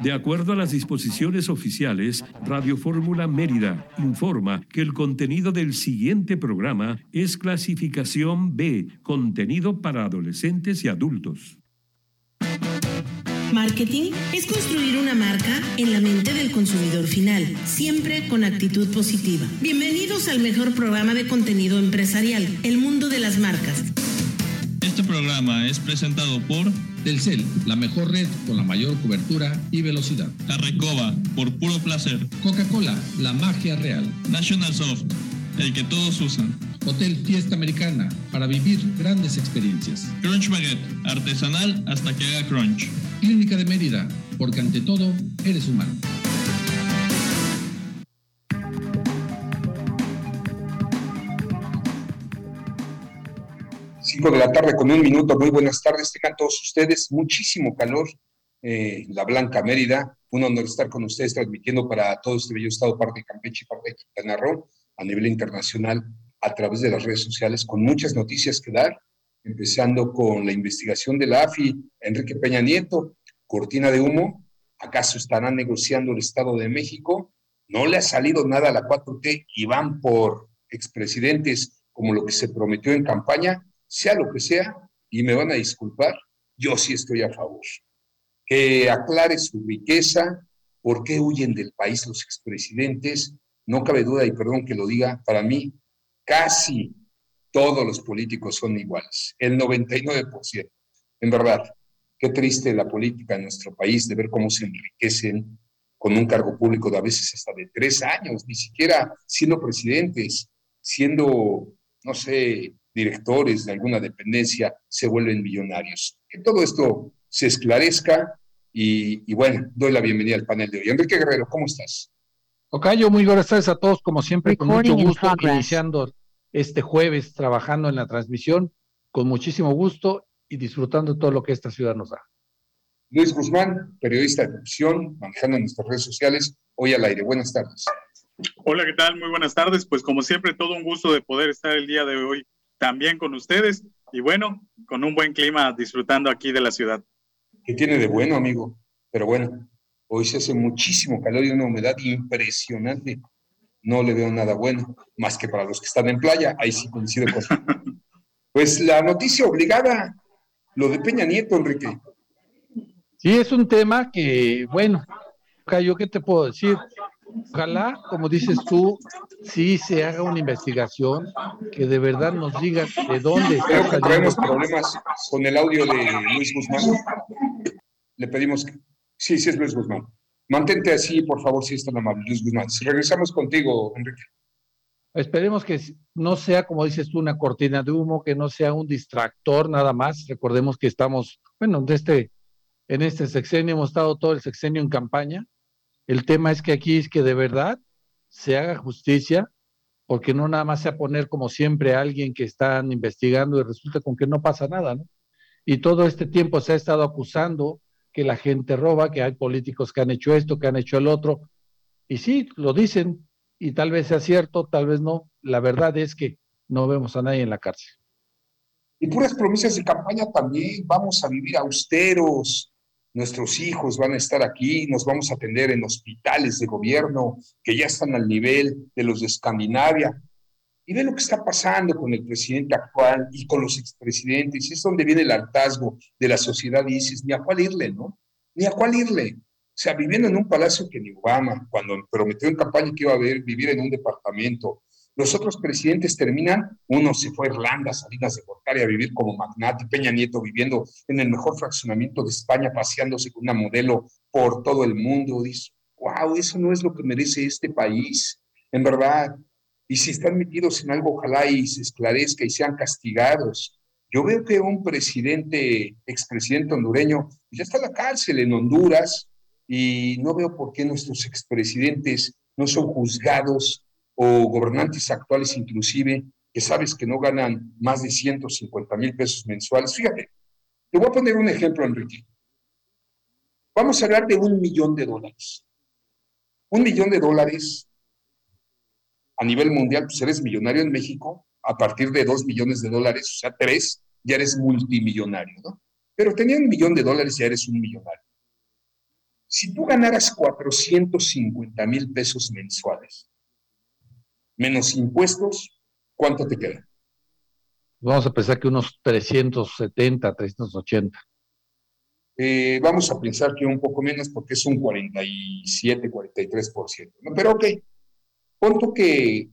De acuerdo a las disposiciones oficiales, Radio Fórmula Mérida informa que el contenido del siguiente programa es clasificación B, contenido para adolescentes y adultos. Marketing es construir una marca en la mente del consumidor final, siempre con actitud positiva. Bienvenidos al mejor programa de contenido empresarial, El Mundo de las Marcas. Programa es presentado por Telcel, la mejor red con la mayor cobertura y velocidad. Carrecoba, por puro placer. Coca-Cola, la magia real. National Soft, el que todos usan. Hotel Fiesta Americana, para vivir grandes experiencias. Crunch Baguette, artesanal hasta que haga crunch. Clínica de Mérida, porque ante todo eres humano. Cinco de la tarde con un minuto. Muy buenas tardes, tengan todos ustedes. Muchísimo calor. Eh, la Blanca Mérida. Un honor estar con ustedes transmitiendo para todo este bello estado, parte de Campeche y parte de Quintana Roo, a nivel internacional, a través de las redes sociales, con muchas noticias que dar empezando con la investigación de la AFI, Enrique Peña Nieto, cortina de humo, ¿acaso estarán negociando el Estado de México? No le ha salido nada a la 4T y van por expresidentes como lo que se prometió en campaña, sea lo que sea, y me van a disculpar, yo sí estoy a favor. Que aclare su riqueza, por qué huyen del país los expresidentes, no cabe duda, y perdón que lo diga, para mí casi todos los políticos son iguales, el 99%. En verdad, qué triste la política en nuestro país de ver cómo se enriquecen con un cargo público de a veces hasta de tres años, ni siquiera siendo presidentes, siendo, no sé, directores de alguna dependencia, se vuelven millonarios. Que todo esto se esclarezca y, y bueno, doy la bienvenida al panel de hoy. Enrique Guerrero, ¿cómo estás? Ocayo, muy buenas tardes a todos, como siempre, con mucho gusto, iniciando este jueves trabajando en la transmisión con muchísimo gusto y disfrutando todo lo que esta ciudad nos da. Luis Guzmán, periodista de opción, manejando nuestras redes sociales, hoy al aire. Buenas tardes. Hola, ¿qué tal? Muy buenas tardes. Pues como siempre, todo un gusto de poder estar el día de hoy también con ustedes y bueno, con un buen clima disfrutando aquí de la ciudad. ¿Qué tiene de bueno, amigo? Pero bueno, hoy se hace muchísimo calor y una humedad impresionante no le veo nada bueno, más que para los que están en playa, ahí sí coincido con Pues la noticia obligada, lo de Peña Nieto, Enrique. Sí, es un tema que, bueno, yo qué te puedo decir. Ojalá, como dices tú, sí se haga una investigación que de verdad nos diga de dónde Creo que tenemos problemas con el audio de Luis Guzmán. Le pedimos que... Sí, sí es Luis Guzmán. Mantente así, por favor, si es tan amable, Luis Guzmán. Regresamos contigo, Enrique. Esperemos que no sea, como dices tú, una cortina de humo, que no sea un distractor nada más. Recordemos que estamos, bueno, de este, en este sexenio hemos estado todo el sexenio en campaña. El tema es que aquí es que de verdad se haga justicia, porque no nada más sea poner como siempre a alguien que están investigando y resulta con que no pasa nada, ¿no? Y todo este tiempo se ha estado acusando que la gente roba, que hay políticos que han hecho esto, que han hecho el otro. Y sí, lo dicen, y tal vez sea cierto, tal vez no. La verdad es que no vemos a nadie en la cárcel. Y puras promesas de campaña también, vamos a vivir austeros, nuestros hijos van a estar aquí, nos vamos a atender en hospitales de gobierno que ya están al nivel de los de Escandinavia y ve lo que está pasando con el presidente actual y con los expresidentes. Y es donde viene el hartazgo de la sociedad y dices, ni a cuál irle, ¿no? Ni a cuál irle. O sea, viviendo en un palacio que ni Obama, cuando prometió en campaña que iba a vivir en un departamento. Los otros presidentes terminan, uno se fue a Irlanda, Salinas de Gortari a vivir como magnate, Peña Nieto viviendo en el mejor fraccionamiento de España, paseándose con una modelo por todo el mundo. Dice, wow, eso no es lo que merece este país. En verdad, y si están metidos en algo, ojalá y se esclarezca y sean castigados. Yo veo que un presidente, expresidente hondureño, ya está en la cárcel en Honduras y no veo por qué nuestros expresidentes no son juzgados o gobernantes actuales inclusive, que sabes que no ganan más de 150 mil pesos mensuales. Fíjate, te voy a poner un ejemplo, Enrique. Vamos a hablar de un millón de dólares. Un millón de dólares a nivel mundial, pues eres millonario en México, a partir de dos millones de dólares, o sea, tres, ya eres multimillonario, ¿no? Pero teniendo un millón de dólares ya eres un millonario. Si tú ganaras 450 mil pesos mensuales, menos impuestos, ¿cuánto te queda? Vamos a pensar que unos 370, 380. Eh, vamos a pensar que un poco menos porque es un 47, 43%. ¿no? Pero ok, punto que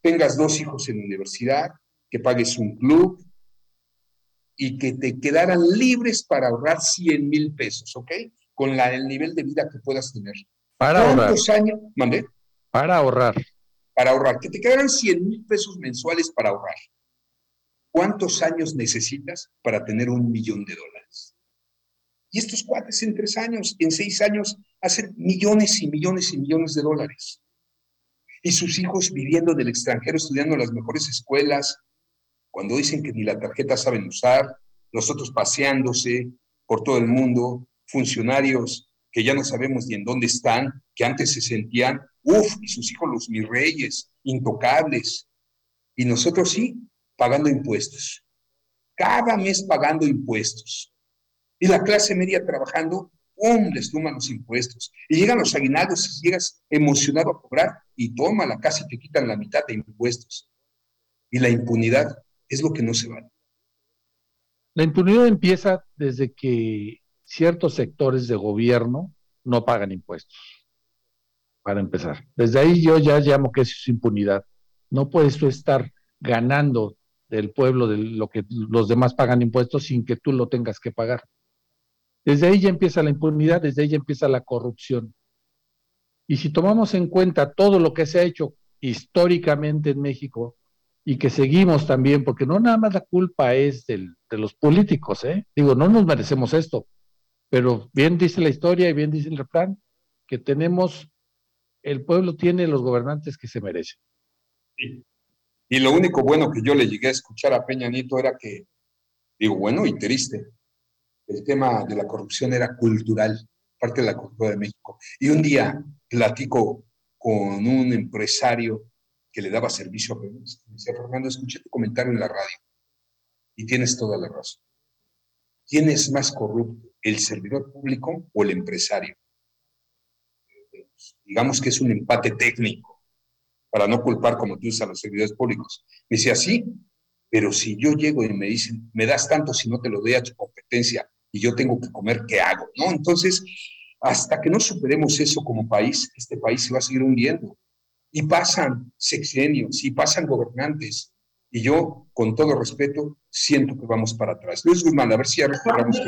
tengas dos hijos en universidad, que pagues un club y que te quedaran libres para ahorrar 100 mil pesos, ¿ok? Con la, el nivel de vida que puedas tener. Para ¿Cuántos ahorrar. años? ¿Mandé? Para ahorrar. Para ahorrar. Que te quedaran 100 mil pesos mensuales para ahorrar. ¿Cuántos años necesitas para tener un millón de dólares? Y estos cuates en tres años, en seis años, hacen millones y millones y millones de dólares. Y sus hijos viviendo del extranjero, estudiando en las mejores escuelas, cuando dicen que ni la tarjeta saben usar, los otros paseándose por todo el mundo, funcionarios que ya no sabemos ni en dónde están, que antes se sentían, uff, y sus hijos los mis reyes, intocables. Y nosotros sí, pagando impuestos. Cada mes pagando impuestos. Y la clase media trabajando, ¡pum! les toman los impuestos. Y llegan los aguinaldos y llegas emocionado a cobrar y toma la casa y te quitan la mitad de impuestos. Y la impunidad es lo que no se vale. La impunidad empieza desde que ciertos sectores de gobierno no pagan impuestos. Para empezar. Desde ahí yo ya llamo que eso es impunidad. No puedes tú estar ganando del pueblo de lo que los demás pagan impuestos sin que tú lo tengas que pagar. Desde ahí ya empieza la impunidad, desde ahí ya empieza la corrupción. Y si tomamos en cuenta todo lo que se ha hecho históricamente en México y que seguimos también, porque no nada más la culpa es del, de los políticos, ¿eh? digo, no nos merecemos esto, pero bien dice la historia y bien dice el refrán, que tenemos, el pueblo tiene los gobernantes que se merecen. Y lo único bueno que yo le llegué a escuchar a Peña Nieto era que, digo, bueno y triste, el tema de la corrupción era cultural, parte de la cultura de México. Y un día platico con un empresario que le daba servicio a Pemex. Me decía, Fernando, escuché tu comentario en la radio y tienes toda la razón. ¿Quién es más corrupto, el servidor público o el empresario? Digamos que es un empate técnico, para no culpar, como tú a los servidores públicos. Me decía, sí, pero si yo llego y me dicen, me das tanto si no te lo doy a tu competencia y yo tengo que comer, ¿qué hago? ¿No? Entonces, hasta que no superemos eso como país, este país se va a seguir hundiendo. Y pasan sexenios, y pasan gobernantes, y yo, con todo respeto, siento que vamos para atrás. Luis Guzmán, a ver si ya recuperamos.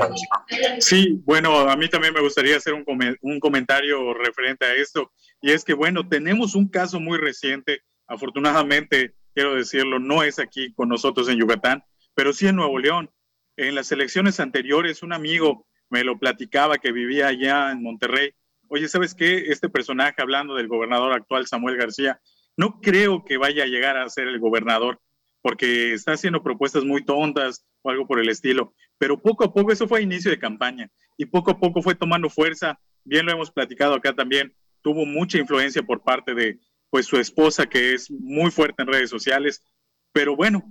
Sí, bueno, a mí también me gustaría hacer un, com un comentario referente a esto, y es que, bueno, tenemos un caso muy reciente, afortunadamente, quiero decirlo, no es aquí con nosotros en Yucatán, pero sí en Nuevo León. En las elecciones anteriores, un amigo me lo platicaba que vivía allá en Monterrey. Oye, ¿sabes qué? Este personaje, hablando del gobernador actual, Samuel García, no creo que vaya a llegar a ser el gobernador, porque está haciendo propuestas muy tontas o algo por el estilo. Pero poco a poco, eso fue inicio de campaña, y poco a poco fue tomando fuerza. Bien lo hemos platicado acá también. Tuvo mucha influencia por parte de pues su esposa, que es muy fuerte en redes sociales. Pero bueno,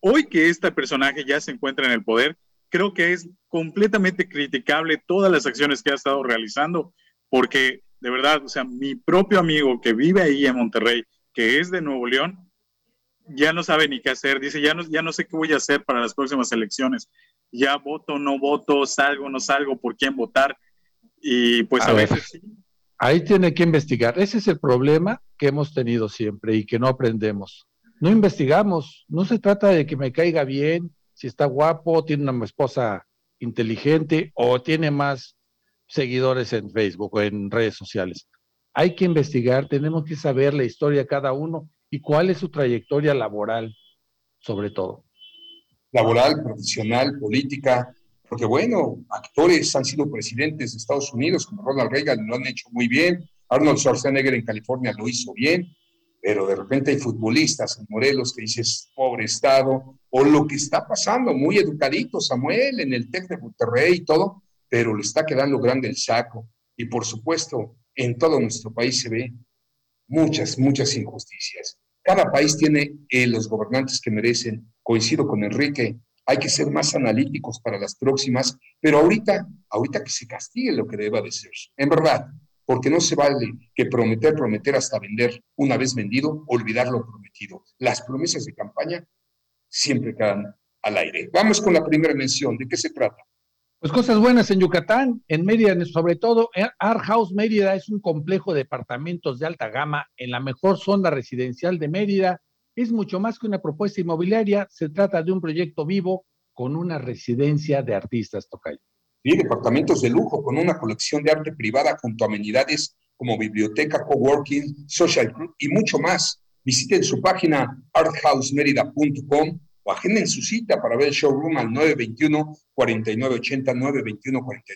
hoy que este personaje ya se encuentra en el poder, creo que es completamente criticable todas las acciones que ha estado realizando, porque de verdad, o sea, mi propio amigo que vive ahí en Monterrey, que es de Nuevo León, ya no sabe ni qué hacer, dice, ya no, ya no sé qué voy a hacer para las próximas elecciones, ya voto, no voto, salgo, no salgo, por quién votar, y pues a, a veces sí. Ahí tiene que investigar, ese es el problema que hemos tenido siempre y que no aprendemos. No investigamos, no se trata de que me caiga bien, si está guapo, tiene una esposa inteligente o tiene más seguidores en Facebook o en redes sociales. Hay que investigar, tenemos que saber la historia de cada uno y cuál es su trayectoria laboral, sobre todo. Laboral, profesional, política, porque bueno, actores han sido presidentes de Estados Unidos, como Ronald Reagan, lo han hecho muy bien, Arnold Schwarzenegger en California lo hizo bien, pero de repente hay futbolistas en Morelos que dices, pobre Estado, o lo que está pasando, muy educadito Samuel en el TEC de Monterrey y todo, pero le está quedando grande el saco. Y por supuesto, en todo nuestro país se ve muchas, muchas injusticias. Cada país tiene eh, los gobernantes que merecen. Coincido con Enrique, hay que ser más analíticos para las próximas, pero ahorita, ahorita que se castigue lo que deba de ser. En verdad, porque no se vale que prometer, prometer hasta vender. Una vez vendido, olvidar lo prometido. Las promesas de campaña siempre quedan al aire. Vamos con la primera mención. ¿De qué se trata? Pues cosas buenas en Yucatán, en Mérida, sobre todo, Art House Mérida es un complejo de departamentos de alta gama en la mejor zona residencial de Mérida. Es mucho más que una propuesta inmobiliaria, se trata de un proyecto vivo con una residencia de artistas, Tocayo. Sí, departamentos de lujo con una colección de arte privada junto a amenidades como biblioteca, coworking, social club y mucho más. Visiten su página arthousemerida.com o agenden su cita para ver el showroom al 921-4980,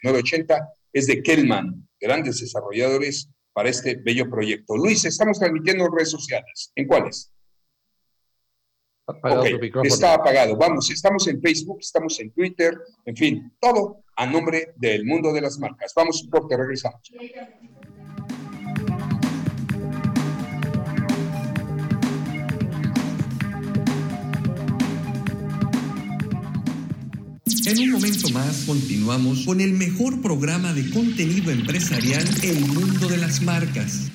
921-4980. Es de Kellman, grandes desarrolladores para este bello proyecto. Luis, estamos transmitiendo en redes sociales. ¿En cuáles? está apagado. Vamos, estamos en Facebook, estamos en Twitter, en fin, todo a nombre del mundo de las marcas. Vamos un corte, regresamos. En un momento más continuamos con el mejor programa de contenido empresarial El Mundo de las Marcas.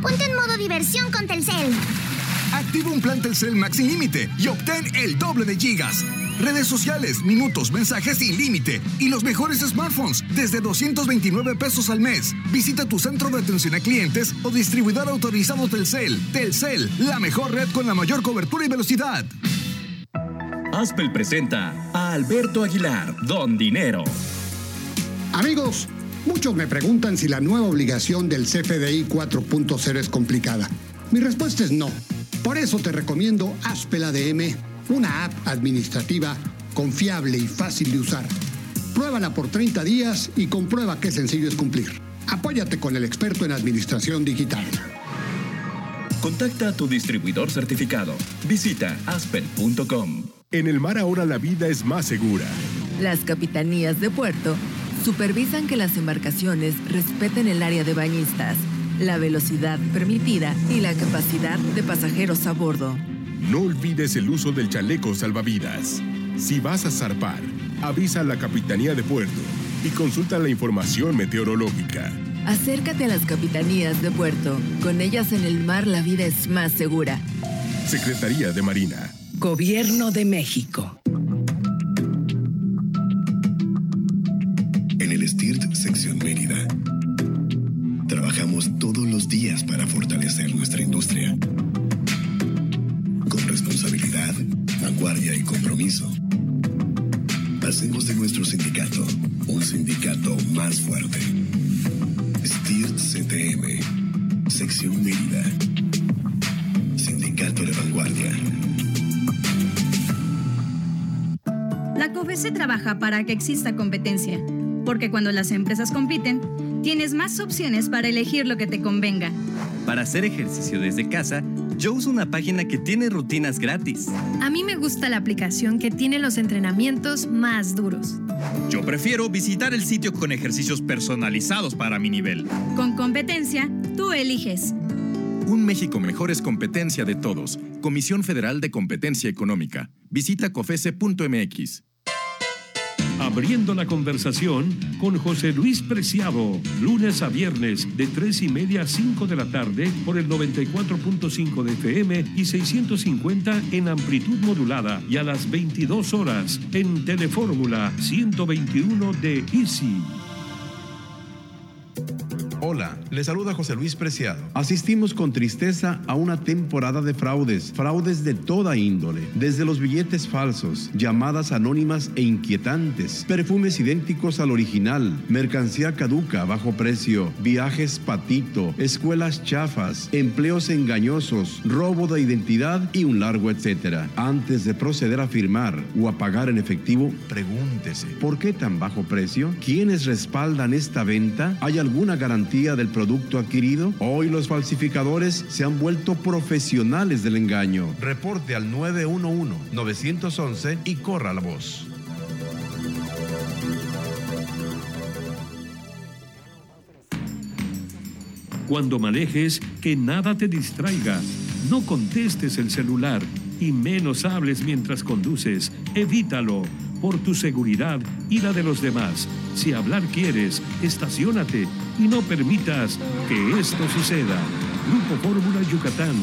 Ponte en modo diversión con Telcel. Activa un plan Telcel Max sin límite y obtén el doble de gigas. Redes sociales, minutos, mensajes sin límite y los mejores smartphones desde 229 pesos al mes. Visita tu centro de atención a clientes o distribuidor autorizado Telcel. Telcel, la mejor red con la mayor cobertura y velocidad. Aspel presenta a Alberto Aguilar, Don Dinero. Amigos, muchos me preguntan si la nueva obligación del CFDI 4.0 es complicada. Mi respuesta es no. Por eso te recomiendo Aspel ADM, una app administrativa confiable y fácil de usar. Pruébala por 30 días y comprueba qué sencillo es cumplir. Apóyate con el experto en administración digital. Contacta a tu distribuidor certificado. Visita aspel.com. En el mar ahora la vida es más segura. Las capitanías de puerto supervisan que las embarcaciones respeten el área de bañistas, la velocidad permitida y la capacidad de pasajeros a bordo. No olvides el uso del chaleco salvavidas. Si vas a zarpar, avisa a la Capitanía de Puerto y consulta la información meteorológica. Acércate a las capitanías de puerto. Con ellas en el mar la vida es más segura. Secretaría de Marina. Gobierno de México. Trabaja para que exista competencia, porque cuando las empresas compiten, tienes más opciones para elegir lo que te convenga. Para hacer ejercicio desde casa, yo uso una página que tiene rutinas gratis. A mí me gusta la aplicación que tiene los entrenamientos más duros. Yo prefiero visitar el sitio con ejercicios personalizados para mi nivel. Con competencia, tú eliges. Un México mejor es competencia de todos. Comisión Federal de Competencia Económica. Visita cofese.mx. Abriendo la conversación con José Luis Preciado, lunes a viernes de 3 y media a 5 de la tarde por el 94.5 de FM y 650 en amplitud modulada y a las 22 horas en Telefórmula 121 de Easy. Hola, le saluda José Luis Preciado. Asistimos con tristeza a una temporada de fraudes, fraudes de toda índole, desde los billetes falsos, llamadas anónimas e inquietantes, perfumes idénticos al original, mercancía caduca a bajo precio, viajes patito, escuelas chafas, empleos engañosos, robo de identidad y un largo etcétera. Antes de proceder a firmar o a pagar en efectivo, pregúntese, ¿por qué tan bajo precio? ¿Quiénes respaldan esta venta? ¿Hay alguna garantía? del producto adquirido? Hoy los falsificadores se han vuelto profesionales del engaño. Reporte al 911-911 y corra la voz. Cuando manejes, que nada te distraiga. No contestes el celular y menos hables mientras conduces. Evítalo por tu seguridad y la de los demás. Si hablar quieres, estacionate y no permitas que esto suceda. Grupo Fórmula Yucatán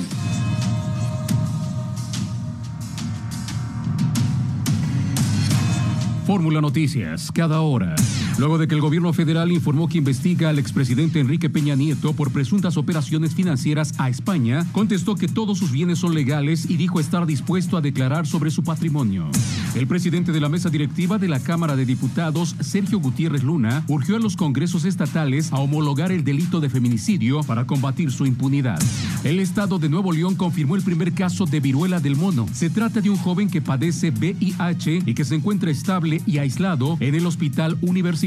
Fórmula Noticias, cada hora. Luego de que el gobierno federal informó que investiga al expresidente Enrique Peña Nieto por presuntas operaciones financieras a España, contestó que todos sus bienes son legales y dijo estar dispuesto a declarar sobre su patrimonio. El presidente de la mesa directiva de la Cámara de Diputados, Sergio Gutiérrez Luna, urgió a los congresos estatales a homologar el delito de feminicidio para combatir su impunidad. El estado de Nuevo León confirmó el primer caso de viruela del mono. Se trata de un joven que padece VIH y que se encuentra estable y aislado en el hospital universitario.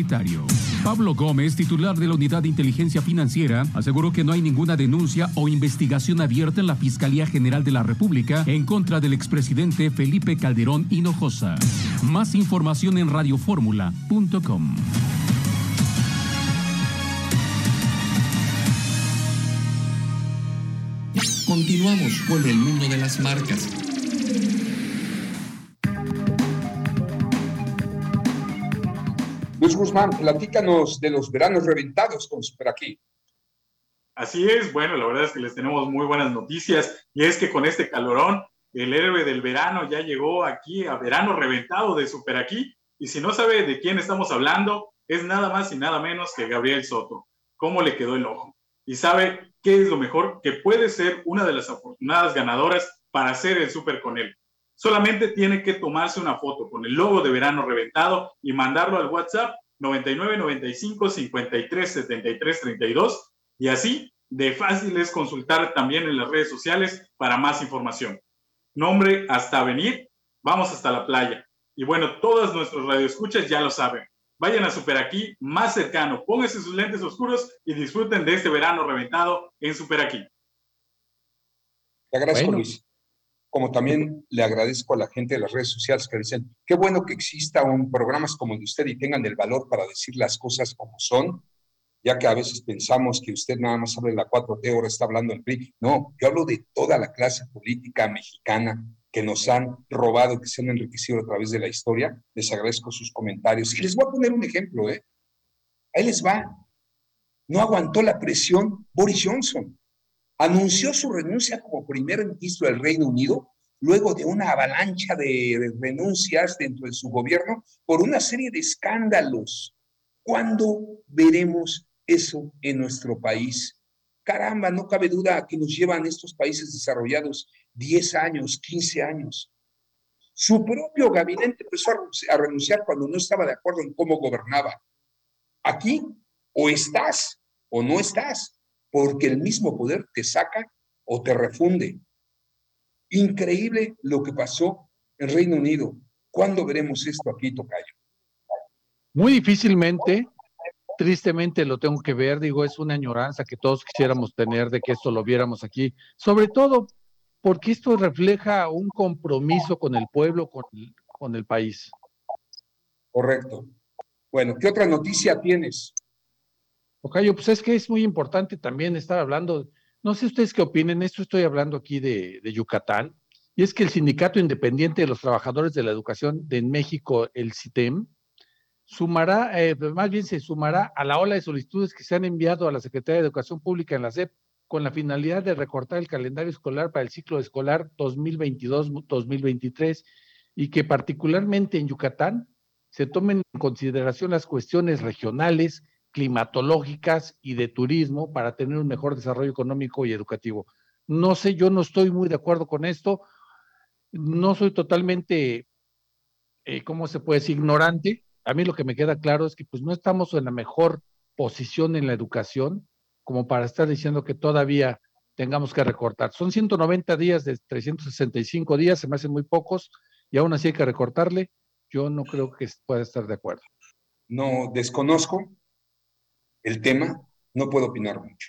Pablo Gómez, titular de la Unidad de Inteligencia Financiera, aseguró que no hay ninguna denuncia o investigación abierta en la Fiscalía General de la República en contra del expresidente Felipe Calderón Hinojosa. Más información en radioformula.com. Continuamos con el mundo de las marcas. Guzmán, platícanos de los veranos reventados con Super Aquí. Así es, bueno, la verdad es que les tenemos muy buenas noticias y es que con este calorón, el héroe del verano ya llegó aquí a verano reventado de Super Aquí y si no sabe de quién estamos hablando, es nada más y nada menos que Gabriel Soto. ¿Cómo le quedó el ojo? Y sabe qué es lo mejor, que puede ser una de las afortunadas ganadoras para hacer el Super con él. Solamente tiene que tomarse una foto con el logo de verano reventado y mandarlo al WhatsApp 9995 53 73 32 y así de fácil es consultar también en las redes sociales para más información. Nombre hasta venir, vamos hasta la playa. Y bueno, todos nuestros radioescuchas ya lo saben. Vayan a Super Aquí más cercano, pónganse sus lentes oscuros y disfruten de este verano reventado en Super Aquí. Te agradezco, Luis como también le agradezco a la gente de las redes sociales que dicen, qué bueno que exista un programas como el de usted y tengan el valor para decir las cosas como son, ya que a veces pensamos que usted nada más habla de la 4T, ahora está hablando del PRI. No, yo hablo de toda la clase política mexicana que nos han robado, que se han enriquecido a través de la historia. Les agradezco sus comentarios. Y les voy a poner un ejemplo, ¿eh? Ahí les va. No aguantó la presión Boris Johnson anunció su renuncia como primer ministro del Reino Unido luego de una avalancha de renuncias dentro de su gobierno por una serie de escándalos. ¿Cuándo veremos eso en nuestro país? Caramba, no cabe duda que nos llevan estos países desarrollados 10 años, 15 años. Su propio gabinete empezó a renunciar cuando no estaba de acuerdo en cómo gobernaba. Aquí o estás o no estás porque el mismo poder te saca o te refunde. Increíble lo que pasó en Reino Unido. ¿Cuándo veremos esto aquí, Tocayo? Muy difícilmente, tristemente lo tengo que ver, digo, es una añoranza que todos quisiéramos tener de que esto lo viéramos aquí, sobre todo porque esto refleja un compromiso con el pueblo, con el, con el país. Correcto. Bueno, ¿qué otra noticia tienes? Ocayo, pues es que es muy importante también estar hablando, no sé ustedes qué opinen, esto estoy hablando aquí de, Yucatán, y es que el Sindicato Independiente de los Trabajadores de la Educación de México, el CITEM, sumará, eh, más bien se sumará a la ola de solicitudes que se han enviado a la Secretaría de Educación Pública en la SEP con la finalidad de recortar el calendario escolar para el ciclo escolar 2022-2023 y que particularmente en Yucatán se tomen en consideración las cuestiones regionales, climatológicas y de turismo para tener un mejor desarrollo económico y educativo. No sé, yo no estoy muy de acuerdo con esto. No soy totalmente, eh, ¿cómo se puede decir?, ignorante. A mí lo que me queda claro es que pues no estamos en la mejor posición en la educación como para estar diciendo que todavía tengamos que recortar. Son 190 días de 365 días, se me hacen muy pocos y aún así hay que recortarle. Yo no creo que pueda estar de acuerdo. No, desconozco el tema, no puedo opinar mucho.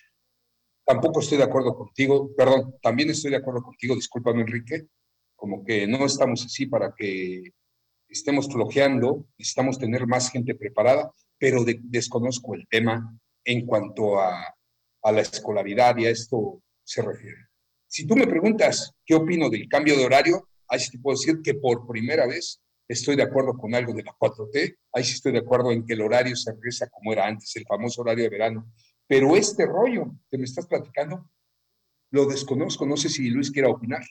Tampoco estoy de acuerdo contigo, perdón, también estoy de acuerdo contigo, discúlpame Enrique, como que no estamos así para que estemos flojeando, necesitamos tener más gente preparada, pero desconozco el tema en cuanto a, a la escolaridad y a esto se refiere. Si tú me preguntas qué opino del cambio de horario, ahí sí te puedo decir que por primera vez estoy de acuerdo con algo de la 4T, ahí sí estoy de acuerdo en que el horario se regresa como era antes, el famoso horario de verano. Pero este rollo que me estás platicando, lo desconozco, no sé si Luis quiera opinar.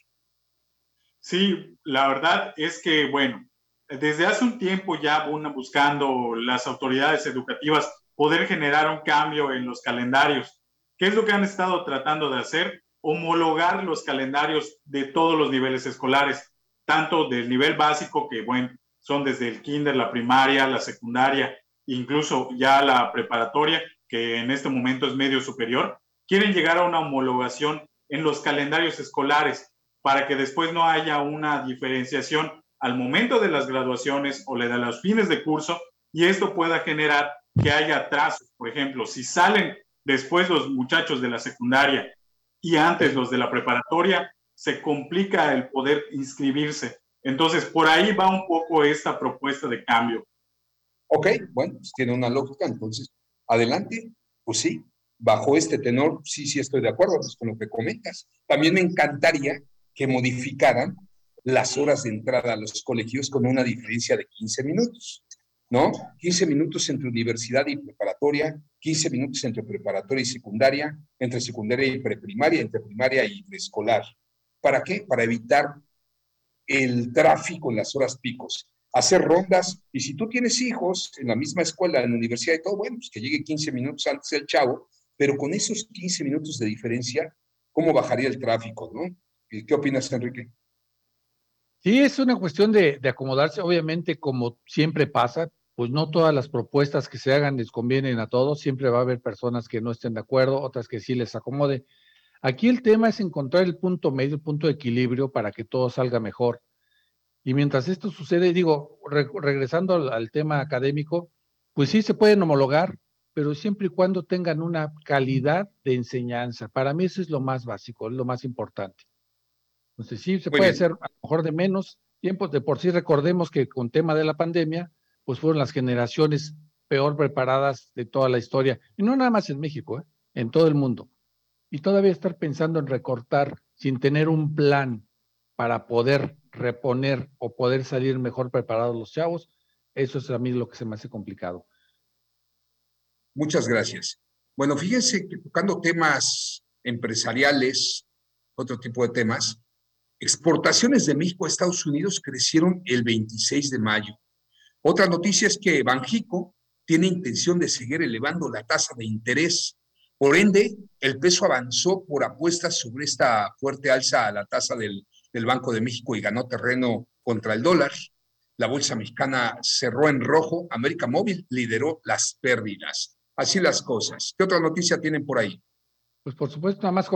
Sí, la verdad es que, bueno, desde hace un tiempo ya van buscando las autoridades educativas poder generar un cambio en los calendarios. ¿Qué es lo que han estado tratando de hacer? Homologar los calendarios de todos los niveles escolares, tanto del nivel básico, que bueno, son desde el kinder, la primaria, la secundaria, incluso ya la preparatoria, que en este momento es medio superior, quieren llegar a una homologación en los calendarios escolares para que después no haya una diferenciación al momento de las graduaciones o de los fines de curso y esto pueda generar que haya atrasos. Por ejemplo, si salen después los muchachos de la secundaria y antes los de la preparatoria, se complica el poder inscribirse. Entonces, por ahí va un poco esta propuesta de cambio. Ok, bueno, pues tiene una lógica, entonces, adelante, pues sí, bajo este tenor, sí, sí estoy de acuerdo pues, con lo que comentas. También me encantaría que modificaran las horas de entrada a los colegios con una diferencia de 15 minutos, ¿no? 15 minutos entre universidad y preparatoria, 15 minutos entre preparatoria y secundaria, entre secundaria y preprimaria, entre primaria y preescolar. ¿Para qué? Para evitar el tráfico en las horas picos hacer rondas. Y si tú tienes hijos en la misma escuela, en la universidad y todo, bueno, pues que llegue 15 minutos antes el chavo, pero con esos 15 minutos de diferencia, ¿cómo bajaría el tráfico, no? ¿Qué opinas, Enrique? Sí, es una cuestión de, de acomodarse. Obviamente, como siempre pasa, pues no todas las propuestas que se hagan les convienen a todos. Siempre va a haber personas que no estén de acuerdo, otras que sí les acomode. Aquí el tema es encontrar el punto medio, el punto de equilibrio para que todo salga mejor. Y mientras esto sucede, digo, regresando al, tema académico, pues sí se pueden homologar, pero siempre y cuando tengan una calidad de enseñanza. Para mí eso es lo más básico, es lo más importante. Entonces sí, se puede hacer a lo mejor de menos tiempo. De por sí recordemos que con tema de la pandemia, pues fueron las generaciones peor preparadas de toda la historia. Y no nada más en México, ¿eh? en todo el mundo. Y todavía estar pensando en recortar sin tener un plan para poder reponer o poder salir mejor preparados los chavos, eso es a mí lo que se me hace complicado. Muchas gracias. Bueno, fíjense que tocando temas empresariales, otro tipo de temas, exportaciones de México a Estados Unidos crecieron el 26 de mayo. Otra noticia es que Banjico tiene intención de seguir elevando la tasa de interés. Por ende, el peso avanzó por apuestas sobre esta fuerte alza a la tasa del Banco de México y ganó terreno contra el dólar. La bolsa mexicana cerró en rojo. América Móvil lideró las pérdidas. Así las cosas. ¿Qué otra noticia tienen por ahí? Pues por supuesto, nada más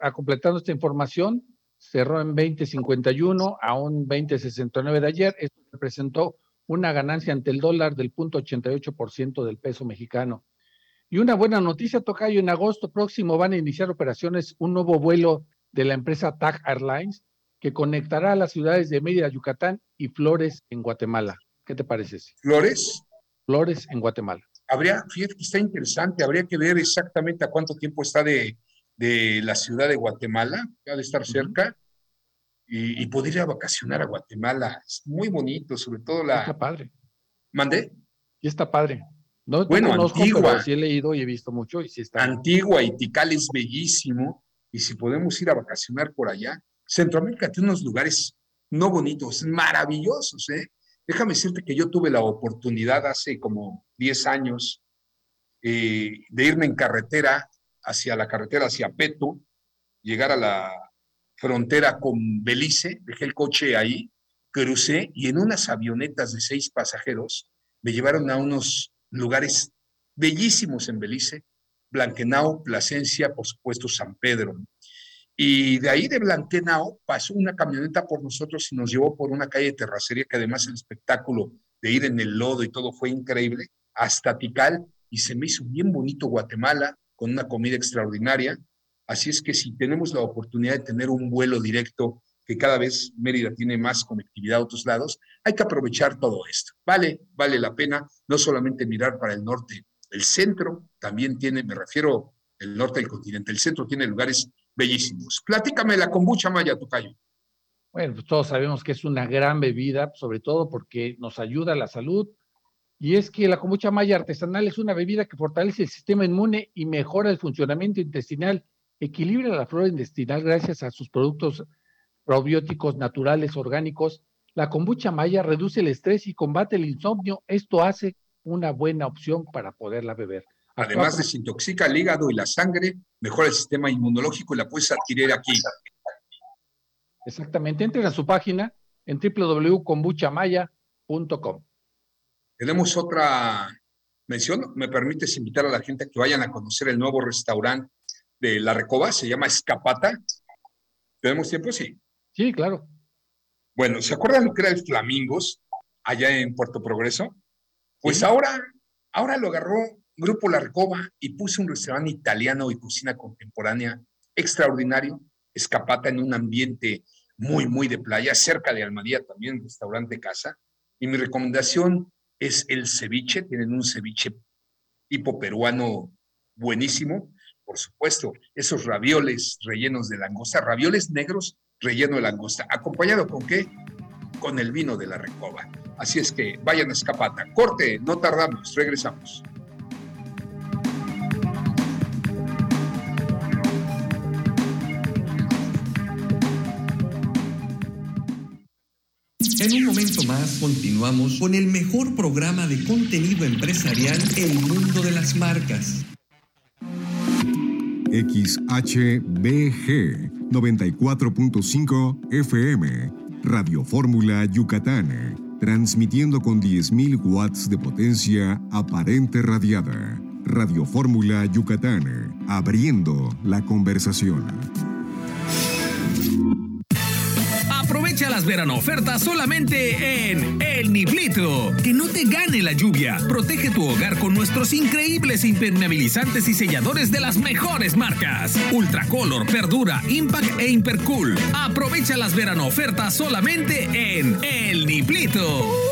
a, completando esta información, cerró en 20.51 a un 20.69 de ayer. Esto representó una ganancia ante el dólar del 0.88% del peso mexicano. Y una buena noticia, Tocayo, en agosto próximo van a iniciar operaciones un nuevo vuelo de la empresa TAG Airlines que conectará a las ciudades de Mérida, Yucatán y Flores en Guatemala. ¿Qué te parece? ¿Flores? Flores en Guatemala. Habría, fíjate que está interesante, habría que ver exactamente a cuánto tiempo está de, la ciudad de Guatemala, ha de estar cerca, y, poder ir a vacacionar a Guatemala. Es muy bonito, sobre todo la... Está padre. ¿Mandé? Y está padre. No, bueno, Antigua. sí he leído y he visto mucho y sí está. Antigua y Tikal es bellísimo, y si podemos ir a vacacionar por allá, Centroamérica tiene unos lugares no bonitos, maravillosos, ¿eh? Déjame decirte que yo tuve la oportunidad hace como 10 años eh, de irme en carretera hacia la carretera hacia Peto, llegar a la frontera con Belice, dejé el coche ahí, crucé y en unas avionetas de seis pasajeros me llevaron a unos lugares bellísimos en Belice, Blanquenao, Plasencia, por supuesto San Pedro. Y de ahí de Blanquenao pasó una camioneta por nosotros y nos llevó por una calle de terracería que además el espectáculo de ir en el lodo y todo fue increíble, hasta Tikal y se me hizo bien bonito Guatemala con una comida extraordinaria. Así es que si tenemos la oportunidad de tener un vuelo directo, que cada vez Mérida tiene más conectividad a otros lados, hay que aprovechar todo esto. Vale, vale la pena no solamente mirar para el norte, el centro también tiene, me refiero el norte del continente, el centro tiene lugares bellísimos. Platícame la kombucha maya, Tocayo. Bueno, pues todos sabemos que es una gran bebida, sobre todo porque nos ayuda a la salud. Y es que la kombucha maya artesanal es una bebida que fortalece el sistema inmune y mejora el funcionamiento intestinal, equilibra la flora intestinal gracias a sus productos probióticos naturales orgánicos. La kombucha maya reduce el estrés y combate el insomnio. Esto hace una buena opción para poderla beber. Además, desintoxica el hígado y la sangre, mejora el sistema inmunológico y la puedes adquirir aquí. Exactamente. Entren a su página en www.kombuchamaya.com. Tenemos otra mención. ¿Me permites invitar a la gente a que vayan a conocer el nuevo restaurante de La Recoba? Se llama Escapata. ¿Tenemos tiempo? Sí. Sí, claro. Bueno, ¿se acuerdan lo que era el Flamingos allá en Puerto Progreso? Pues ahora, ahora lo agarró Grupo La Recoba y puso un restaurante italiano y cocina contemporánea extraordinario, escapata en un ambiente muy, muy de playa, cerca de Almadía también, restaurante casa. Y mi recomendación es el ceviche, tienen un ceviche tipo peruano buenísimo, por supuesto, esos ravioles rellenos de langosta, ravioles negros relleno de langosta, acompañado con qué? Con el vino de la recoba. Así es que vayan a Escapata. Corte, no tardamos, regresamos. En un momento más continuamos con el mejor programa de contenido empresarial El Mundo de las Marcas. XHBG 94.5 FM Radio Fórmula Yucatán, transmitiendo con 10.000 watts de potencia aparente radiada. Radio Fórmula Yucatán, abriendo la conversación. Las verano ofertas solamente en El Niblito. Que no te gane la lluvia. Protege tu hogar con nuestros increíbles impermeabilizantes y selladores de las mejores marcas. Ultracolor, Perdura, Impact e Impercool. Aprovecha las verano ofertas solamente en El Niblito.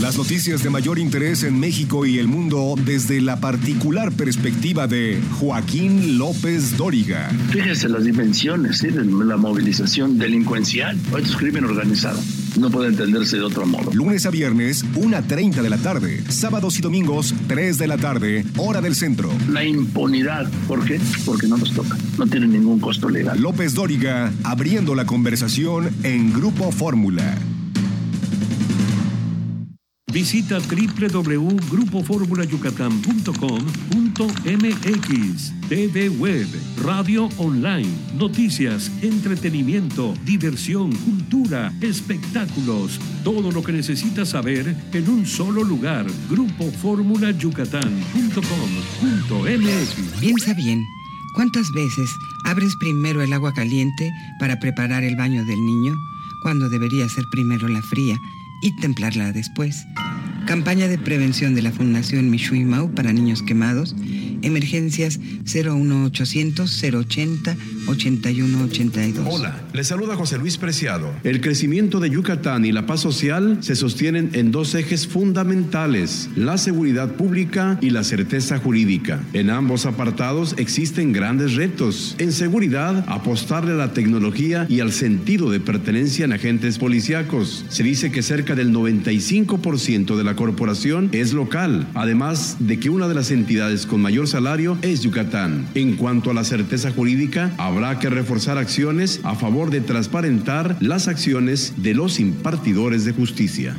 Las noticias de mayor interés en México y el mundo desde la particular perspectiva de Joaquín López Dóriga. Fíjese las dimensiones ¿sí? de la movilización delincuencial. Esto es crimen organizado. No puede entenderse de otro modo. Lunes a viernes, 1.30 de la tarde. Sábados y domingos, 3 de la tarde, hora del centro. La impunidad. ¿Por qué? Porque no nos toca. No tiene ningún costo legal. López Dóriga, abriendo la conversación en Grupo Fórmula. Visita www.grupoformulayucatán.com.mx TV Web, radio online, noticias, entretenimiento, diversión, cultura, espectáculos, todo lo que necesitas saber en un solo lugar. Grupoformulayucatán.com.mx Piensa bien, ¿cuántas veces abres primero el agua caliente para preparar el baño del niño cuando debería ser primero la fría? Y templarla después. Campaña de prevención de la Fundación Mishui Mau para niños quemados. Emergencias 01800 080 8182. Hola, les saluda José Luis Preciado. El crecimiento de Yucatán y la paz social se sostienen en dos ejes fundamentales, la seguridad pública y la certeza jurídica. En ambos apartados existen grandes retos. En seguridad, apostarle a la tecnología y al sentido de pertenencia en agentes policíacos. Se dice que cerca del 95% de la corporación es local, además de que una de las entidades con mayor salario es Yucatán. En cuanto a la certeza jurídica, habrá que reforzar acciones a favor de transparentar las acciones de los impartidores de justicia.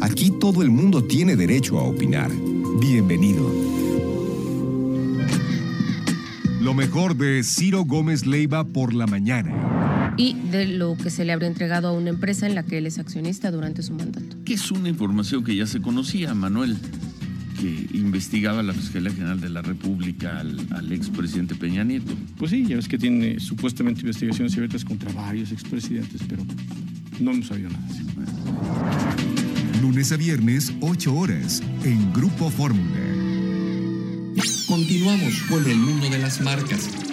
Aquí todo el mundo tiene derecho a opinar. Bienvenido. Lo mejor de Ciro Gómez Leiva por la mañana. Y de lo que se le habría entregado a una empresa en la que él es accionista durante su mandato. Que es una información que ya se conocía, Manuel que investigaba la Fiscalía General de la República al, al expresidente Peña Nieto. Pues sí, ya ves que tiene supuestamente investigaciones abiertas contra varios expresidentes, pero no hemos sabido nada. Lunes a viernes, 8 horas, en Grupo Fórmula. Continuamos con el mundo de las marcas.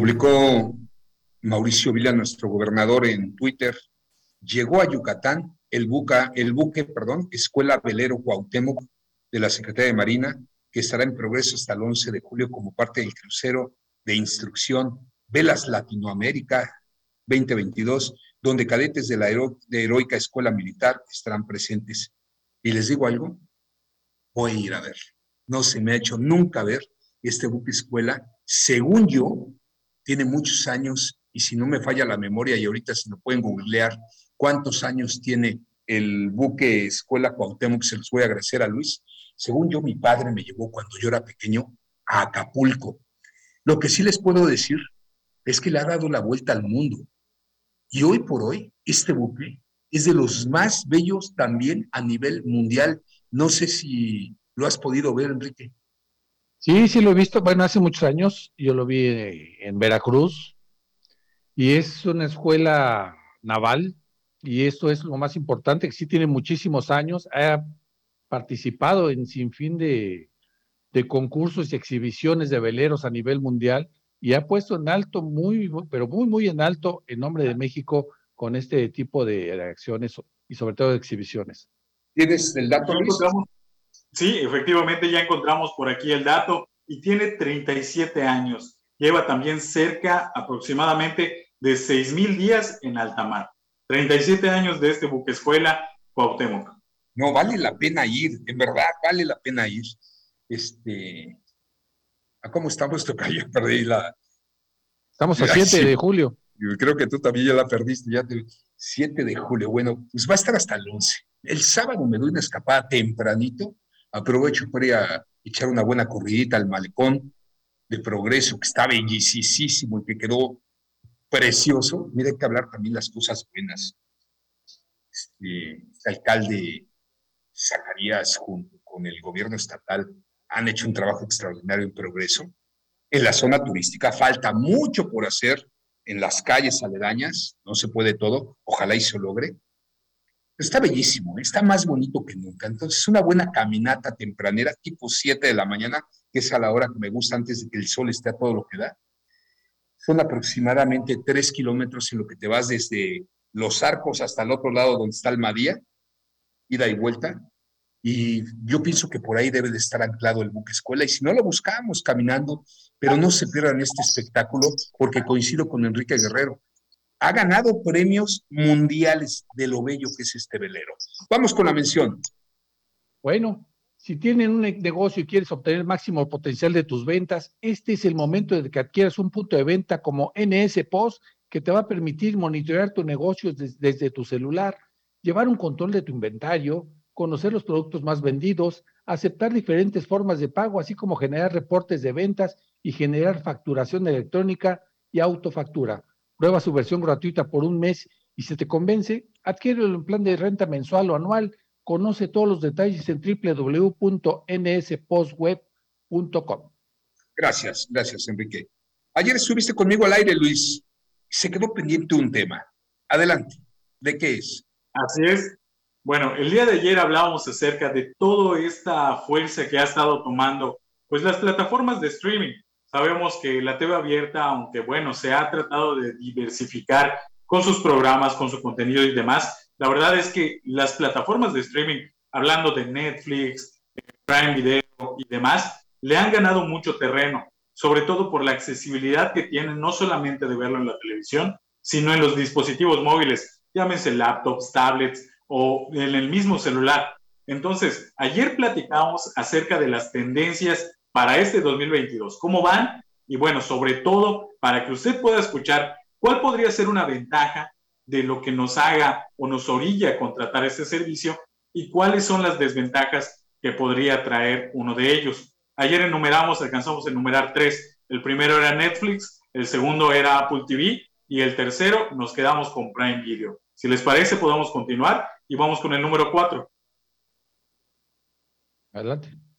Publicó Mauricio Vila, nuestro gobernador, en Twitter, llegó a Yucatán el, el buque, perdón, Escuela Velero Cuauhtémoc de la Secretaría de Marina, que estará en progreso hasta el 11 de julio como parte del crucero de instrucción Velas Latinoamérica 2022, donde cadetes de la Heroica Escuela Militar estarán presentes. Y les digo algo, voy a ir a ver. No se me ha hecho nunca ver este buque escuela. Según yo, tiene muchos años y si no me falla la memoria y ahorita se lo pueden googlear, cuántos años tiene el buque Escuela Cuauhtémoc, se los voy a agradecer a Luis. Según yo, mi padre me llevó cuando yo era pequeño a Acapulco. Lo que sí les puedo decir es que le ha dado la vuelta al mundo. Y hoy por hoy, este buque es de los más bellos también a nivel mundial. No sé si lo has podido ver, Enrique. Sí, sí lo he visto. Bueno, hace muchos años yo lo vi en Veracruz y es una escuela naval y esto es lo más importante, que sí tiene muchísimos años, ha participado en sin fin de, de concursos y exhibiciones de veleros a nivel mundial y ha puesto en alto, muy, pero muy, muy en alto el nombre de México con este tipo de reacciones y sobre todo de exhibiciones. ¿Tienes el dato, Luis? Sí, efectivamente ya encontramos por aquí el dato y tiene 37 años. Lleva también cerca aproximadamente de 6.000 días en alta mar. 37 años de este buque escuela Cuauhtémoc. No, vale la pena ir, en verdad, vale la pena ir. Este, ¿a cómo estamos, Tocayo? Perdí la... Estamos a 7 de julio. Yo creo que tú también ya la perdiste, ya te... 7 de julio, bueno, pues va a estar hasta el 11. El sábado me doy una escapada tempranito, aprovecho para echar una buena corridita al malecón de progreso, que está bellísimo y que quedó precioso. Mira, hay que hablar también las cosas buenas. Este, este, alcalde Zacarías, junto con el gobierno estatal, han hecho un trabajo extraordinario en progreso. En la zona turística falta mucho por hacer en las calles aledañas, no se puede todo, ojalá y se logre. Está bellísimo, está más bonito que nunca. Entonces, una buena caminata tempranera, tipo 7 de la mañana, que es a la hora que me gusta antes de que el sol esté a todo lo que da son aproximadamente tres kilómetros en lo que te vas desde Los Arcos hasta el otro lado donde está el Madía, ida y vuelta. Y yo pienso que por ahí debe de estar anclado el buque escuela. Y si no, lo buscamos caminando, pero no se pierdan este espectáculo porque coincido con Enrique Guerrero. Ha ganado premios mundiales de lo bello que es este velero. Vamos con la mención. Bueno, si tienen un negocio y quieres obtener el máximo potencial de tus ventas, este es el momento de que adquieras un punto de venta como NS Post que te va a permitir monitorear tu negocio desde, tu celular, llevar un control de tu inventario, conocer los productos más vendidos, aceptar diferentes formas de pago, así como generar reportes de ventas y generar facturación electrónica y autofactura. Prueba su versión gratuita por un mes y si te convence, adquiere el plan de renta mensual o anual Conoce todos los detalles en www.nspostweb.com. Gracias, gracias, Enrique. Ayer estuviste conmigo al aire, Luis. Se quedó pendiente un tema. Adelante. ¿De qué es? Así es. Bueno, el día de ayer hablábamos acerca de toda esta fuerza que ha estado tomando, pues las plataformas de streaming. Sabemos que la TV abierta, aunque bueno, se ha tratado de diversificar con sus programas, con su contenido y demás, la verdad es que las plataformas de streaming, hablando de Netflix, Prime Video y demás, le han ganado mucho terreno, sobre todo por la accesibilidad que tienen, no solamente de verlo en la televisión, sino en los dispositivos móviles, llámense laptops, tablets o en el mismo celular. Entonces, ayer platicamos acerca de las tendencias para este 2022, cómo van y bueno, sobre todo para que usted pueda escuchar cuál podría ser una ventaja de lo que nos haga o nos orilla contratar este servicio y cuáles son las desventajas que podría traer uno de ellos. Ayer enumeramos, alcanzamos a enumerar tres. El primero era Netflix, el segundo era Apple TV y el tercero nos quedamos con Prime Video. Si les parece, podemos continuar y vamos con el número 4. Adelante.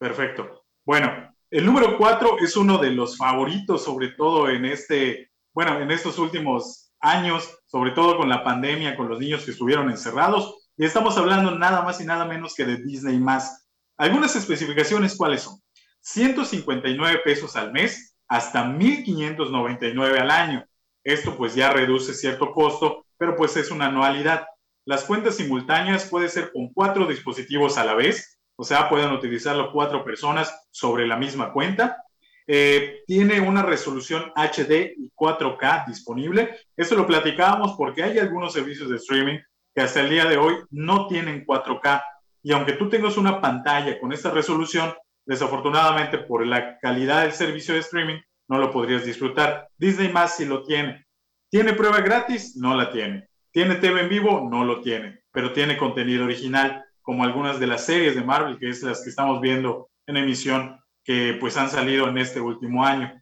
Perfecto. Bueno, el número 4 es uno de los favoritos, sobre todo en este, bueno, en estos últimos años, sobre todo con la pandemia, con los niños que estuvieron encerrados. Y estamos hablando nada más y nada menos que de Disney más. Algunas especificaciones, ¿cuáles son? 159 pesos al mes hasta 1.599 al año. Esto pues ya reduce cierto costo, pero pues es una anualidad. Las cuentas simultáneas puede ser con cuatro dispositivos a la vez, o sea, pueden utilizarlo cuatro personas sobre la misma cuenta. Eh, tiene una resolución HD y 4K disponible. Esto lo platicábamos porque hay algunos servicios de streaming que hasta el día de hoy no tienen 4K. Y aunque tú tengas una pantalla con esta resolución, desafortunadamente por la calidad del servicio de streaming, no lo podrías disfrutar. Disney más si lo tiene. ¿Tiene prueba gratis? No la tiene. ¿Tiene TV en vivo? No lo tiene. Pero tiene contenido original, como algunas de las series de Marvel, que es las que estamos viendo en emisión, que pues han salido en este último año.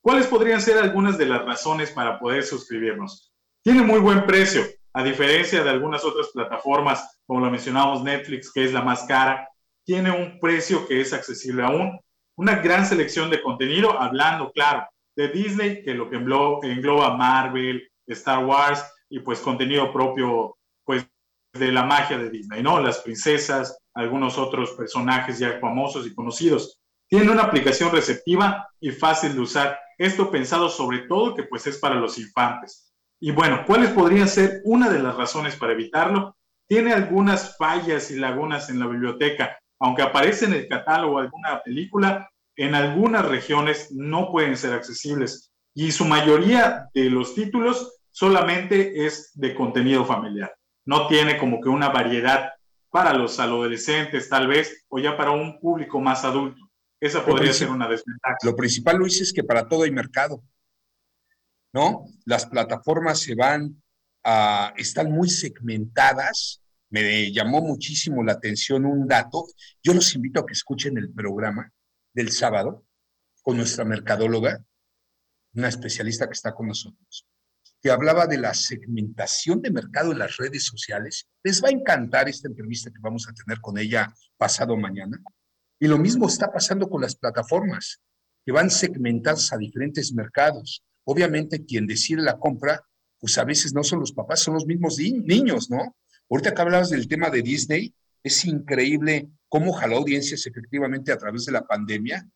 ¿Cuáles podrían ser algunas de las razones para poder suscribirnos? Tiene muy buen precio, a diferencia de algunas otras plataformas, como lo mencionamos Netflix, que es la más cara, tiene un precio que es accesible aún una gran selección de contenido, hablando, claro, de Disney, que lo que engloba Marvel, Star Wars y pues contenido propio, pues de la magia de Disney, ¿no? Las princesas, algunos otros personajes ya famosos y conocidos. Tiene una aplicación receptiva y fácil de usar. Esto pensado sobre todo que pues es para los infantes. Y bueno, ¿cuáles podrían ser una de las razones para evitarlo? Tiene algunas fallas y lagunas en la biblioteca, aunque aparece en el catálogo alguna película, en algunas regiones no pueden ser accesibles y su mayoría de los títulos solamente es de contenido familiar. No tiene como que una variedad para los adolescentes tal vez o ya para un público más adulto. Esa podría ser una desventaja. Lo principal, Luis, es que para todo hay mercado. ¿No? Las plataformas se van a, están muy segmentadas me llamó muchísimo la atención un dato. Yo los invito a que escuchen el programa del sábado con nuestra mercadóloga, una especialista que está con nosotros, que hablaba de la segmentación de mercado en las redes sociales. Les va a encantar esta entrevista que vamos a tener con ella pasado mañana. Y lo mismo está pasando con las plataformas, que van segmentadas a diferentes mercados. Obviamente quien decide la compra, pues a veces no son los papás, son los mismos niños, ¿no? Ahorita que hablabas del tema de Disney, es increíble cómo jaló audiencias efectivamente a través de la pandemia,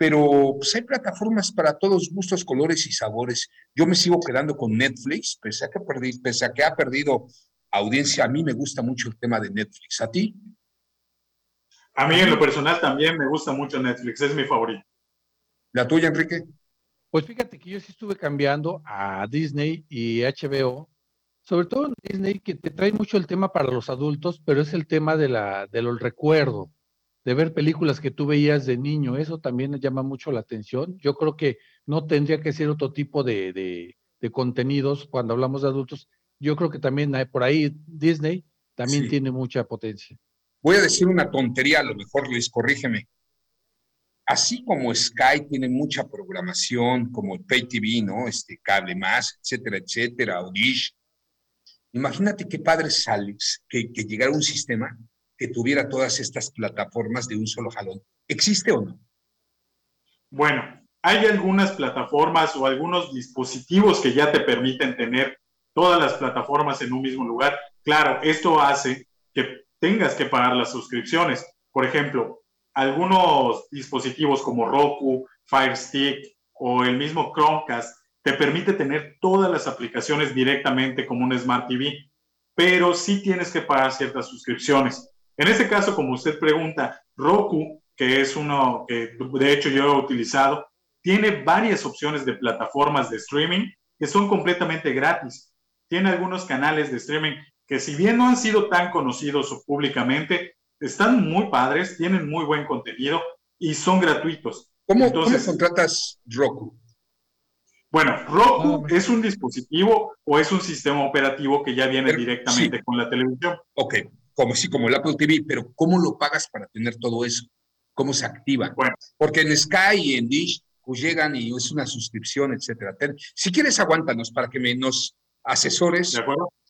pero pues, hay plataformas para todos gustos, colores y sabores. Yo me sigo quedando con Netflix, pese a que, perdí, pese a que ha perdido audiencia, a mí me gusta mucho el tema de Netflix. ¿A ti? A mí en lo personal también me gusta mucho Netflix, es mi favorito. ¿La tuya, Enrique? Pues fíjate que yo sí estuve cambiando a Disney y HBO sobre todo en Disney, que te trae mucho el tema para los adultos, pero es el tema de la, del recuerdo, de ver películas que tú veías de niño, eso también llama mucho la atención. Yo creo que no tendría que ser otro tipo de, de, contenidos cuando hablamos de adultos. Yo creo que también hay, por ahí Disney también tiene mucha potencia. Voy a decir una tontería, a lo mejor Luis, corrígeme. Así como Sky tiene mucha programación, como Pay TV, ¿no? Este, Cable Más, etcétera, etcétera, Audish, Imagínate qué padre sales que, que llegara un sistema que tuviera todas estas plataformas de un solo jalón. ¿Existe o no? Bueno, hay algunas plataformas o algunos dispositivos que ya te permiten tener todas las plataformas en un mismo lugar. Claro, esto hace que tengas que pagar las suscripciones. Por ejemplo, algunos dispositivos como Roku, Fire Stick o el mismo Chromecast te permite tener todas las aplicaciones directamente como un Smart TV, pero sí tienes que pagar ciertas suscripciones. En este caso, como usted pregunta, Roku, que es uno que de hecho yo he utilizado, tiene varias opciones de plataformas de streaming que son completamente gratis. Tiene algunos canales de streaming que si bien no han sido tan conocidos o públicamente, están muy padres, tienen muy buen contenido y son gratuitos. ¿Cómo, Entonces, ¿cómo contratas Roku? Bueno, Roku es un dispositivo o es un sistema operativo que ya viene directamente con la televisión. Ok, como sí, como el Apple TV, pero ¿cómo lo pagas para tener todo eso? ¿Cómo se activa? Bueno. Porque en Sky y en Dish pues llegan y es una suscripción, etcétera. Si quieres, aguántanos para que me, nos, asesores.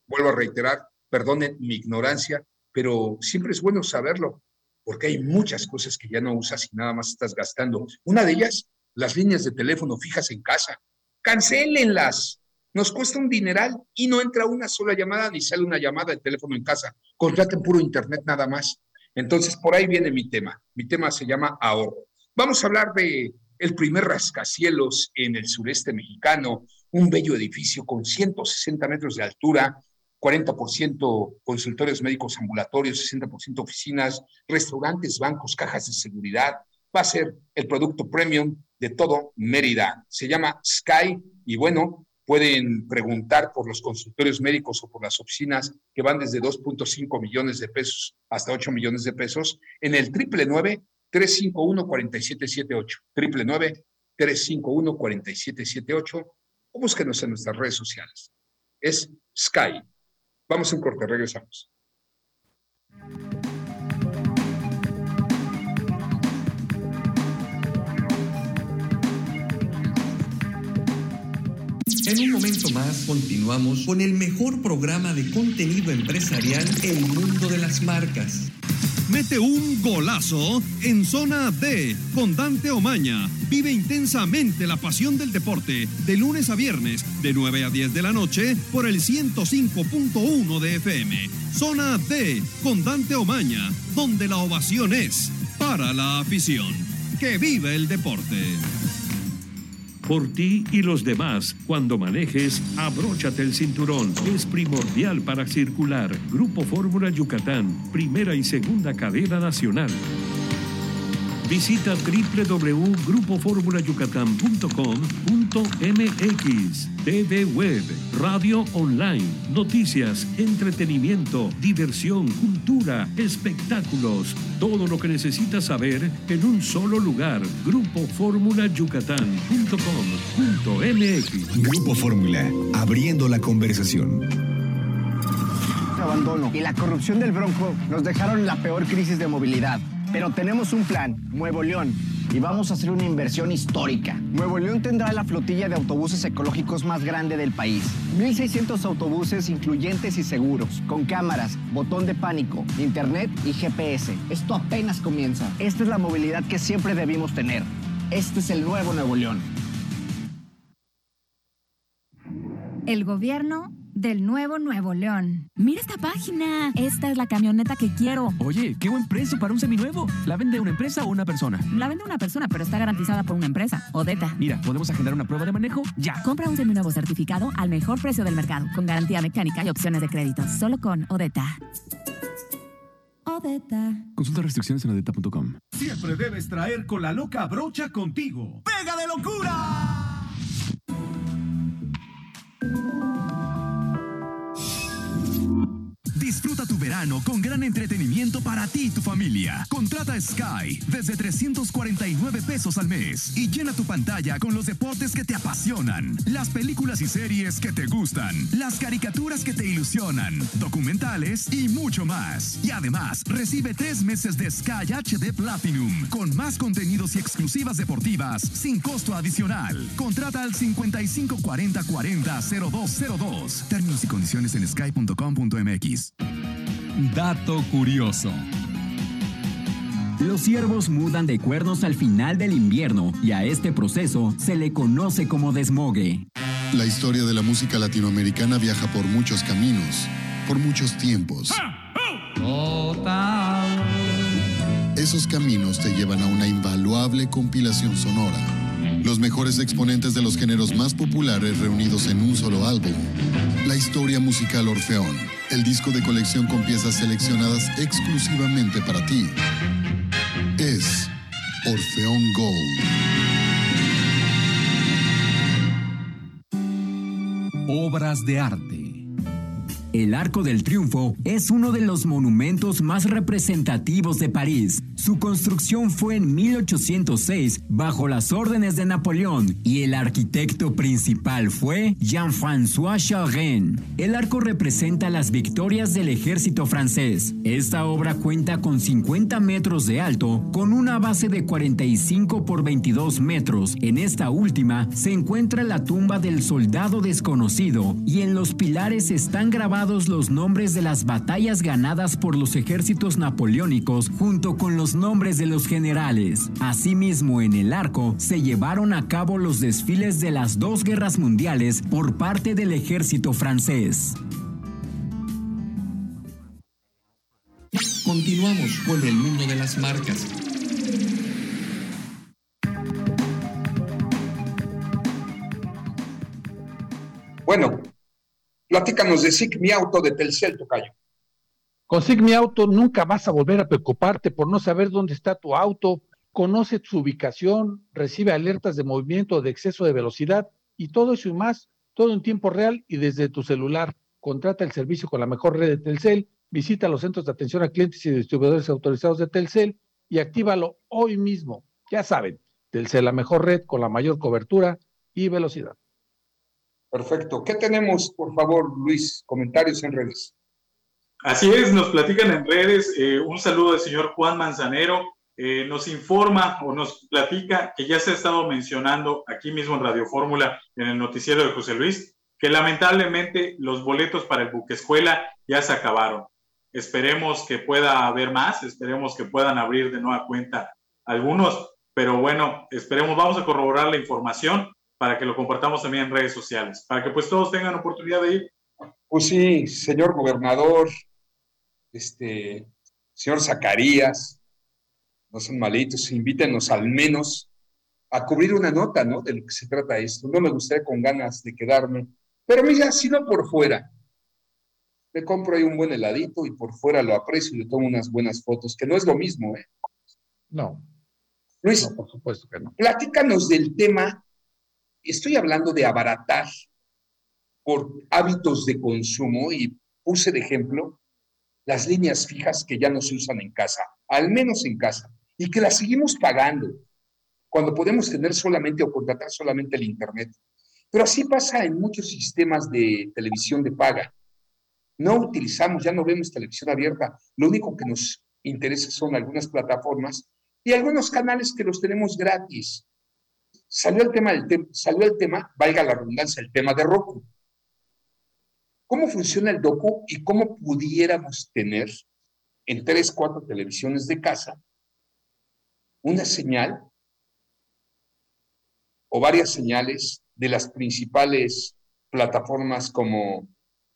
Vuelvo a reiterar, perdonen mi ignorancia, pero siempre es bueno saberlo, porque hay muchas cosas que ya no usas y nada más estás gastando. Una de ellas, las líneas de teléfono fijas en casa. Cancélenlas. Nos cuesta un dineral y no entra una sola llamada ni sale una llamada de teléfono en casa. Contraten puro internet nada más. Entonces, por ahí viene mi tema. Mi tema se llama ahorro. Vamos a hablar de el primer rascacielos en el sureste mexicano, un bello edificio con 160 metros de altura, 40% consultorios médicos ambulatorios, 60% oficinas, restaurantes, bancos, cajas de seguridad. Va a ser el producto premium de todo Mérida. Se llama Sky y bueno, pueden preguntar por los consultorios médicos o por las oficinas que van desde 2.5 millones de pesos hasta 8 millones de pesos en el triple 351-4778. Triple 351-4778 o búsquenos en nuestras redes sociales. Es Sky. Vamos en corte, regresamos. En un momento más continuamos con el mejor programa de contenido empresarial El Mundo de las Marcas. Mete un golazo en zona D con Dante Omaña. Vive intensamente la pasión del deporte de lunes a viernes de 9 a 10 de la noche por el 105.1 de FM. Zona D con Dante Omaña, donde la ovación es para la afición. Que vive el deporte por ti y los demás. Cuando manejes, abróchate el cinturón. Es primordial para circular. Grupo Fórmula Yucatán, primera y segunda cadena nacional. Visita www.grupoformulayucatán.com.mx. TV Web, radio online, noticias, entretenimiento, diversión, cultura, espectáculos. Todo lo que necesitas saber en un solo lugar. Grupoformulayucatán.com.mx. Grupo Fórmula, abriendo la conversación abandono y la corrupción del Bronco nos dejaron la peor crisis de movilidad. Pero tenemos un plan, Nuevo León, y vamos a hacer una inversión histórica. Nuevo León tendrá la flotilla de autobuses ecológicos más grande del país. 1.600 autobuses incluyentes y seguros, con cámaras, botón de pánico, internet y GPS. Esto apenas comienza. Esta es la movilidad que siempre debimos tener. Este es el nuevo Nuevo León. El gobierno del nuevo Nuevo León. Mira esta página. Esta es la camioneta que quiero. Oye, qué buen precio para un seminuevo. ¿La vende una empresa o una persona? La vende una persona, pero está garantizada por una empresa. Odeta. Mira, podemos agendar una prueba de manejo ya. Compra un seminuevo certificado al mejor precio del mercado, con garantía mecánica y opciones de crédito. Solo con Odeta. Odeta. Consulta restricciones en odeta.com. Siempre debes traer con la loca brocha contigo. ¡Pega de locura! Disfruta tu verano con gran entretenimiento para ti y tu familia. Contrata Sky desde 349 pesos al mes y llena tu pantalla con los deportes que te apasionan, las películas y series que te gustan, las caricaturas que te ilusionan, documentales y mucho más. Y además, recibe tres meses de Sky HD Platinum con más contenidos y exclusivas deportivas sin costo adicional. Contrata al 5540 40 0202. Términos y condiciones en sky.com.mx. Dato curioso. Los ciervos mudan de cuernos al final del invierno y a este proceso se le conoce como desmogue. La historia de la música latinoamericana viaja por muchos caminos, por muchos tiempos. Esos caminos te llevan a una invaluable compilación sonora. Los mejores exponentes de los géneros más populares reunidos en un solo álbum. La historia musical Orfeón el disco de colección con piezas seleccionadas exclusivamente para ti. Es Orfeón Gold. Obras de arte. El Arco del Triunfo es uno de los monumentos más representativos de París Su construcción fue en 1806 bajo las órdenes de Napoleón y el arquitecto principal fue Jean-François Charren. El arco representa las victorias del ejército francés. Esta obra cuenta con 50 metros de alto, con una base de 45 por 22 metros. En esta última se encuentra la tumba del soldado desconocido y en los pilares están grabados los nombres de las batallas ganadas por los ejércitos napoleónicos junto con los nombres de los generales. Asimismo, en el arco se llevaron a cabo los desfiles de las dos guerras mundiales por parte del ejército francés. Continuamos con el mundo de las marcas. Bueno, platícanos de SIC Mi Auto de Telcel, Tocayo. Con Sigmi Auto nunca vas a volver a preocuparte por no saber dónde está tu auto. Conoce su ubicación, recibe alertas de movimiento de exceso de velocidad y todo eso y más, todo en tiempo real y desde tu celular. Contrata el servicio con la mejor red de Telcel, visita los centros de atención a clientes y distribuidores autorizados de Telcel y actívalo hoy mismo. Ya saben, Telcel la mejor red con la mayor cobertura y velocidad. Perfecto. ¿Qué tenemos, por favor, Luis? Comentarios en redes. Así es, nos platican en redes. Eh, un saludo del señor Juan Manzanero. Eh, nos informa o nos platica que ya se ha estado mencionando aquí mismo en Radio Fórmula, en el noticiero de José Luis, que lamentablemente los boletos para el buque escuela ya se acabaron. Esperemos que pueda haber más, esperemos que puedan abrir de nueva cuenta algunos, pero bueno, esperemos, vamos a corroborar la información para que lo compartamos también en redes sociales, para que pues todos tengan oportunidad de ir. Pues sí, señor gobernador, este, señor Zacarías, no son malitos, invítenos al menos a cubrir una nota, ¿no? De lo que se trata esto. No me gustaría con ganas de quedarme, pero mira, si no por fuera, me compro ahí un buen heladito y por fuera lo aprecio y le tomo unas buenas fotos, que no es lo mismo, ¿eh? No. Luis, por supuesto que no. Platícanos del tema. Estoy hablando de abaratar por hábitos de consumo y puse de ejemplo las líneas fijas que ya no se usan en casa, al menos en casa, y que las seguimos pagando cuando podemos tener solamente o contratar solamente el Internet. Pero así pasa en muchos sistemas de televisión de paga. No utilizamos, ya no vemos televisión abierta. Lo único que nos interesa son algunas plataformas y algunos canales que los tenemos gratis. Salió el tema, del salió el tema, valga la redundancia, el tema de Roku. ¿Cómo funciona el docu y cómo pudiéramos tener en tres, cuatro televisiones de casa una señal o varias señales de las principales plataformas como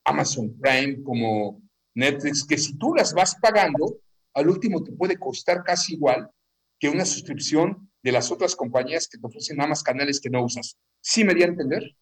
Amazon Prime, como Netflix, que si tú las vas pagando, al último te puede costar casi igual que una suscripción de las otras compañías que te ofrecen nada más canales que no usas. ¿Sí me di a entender?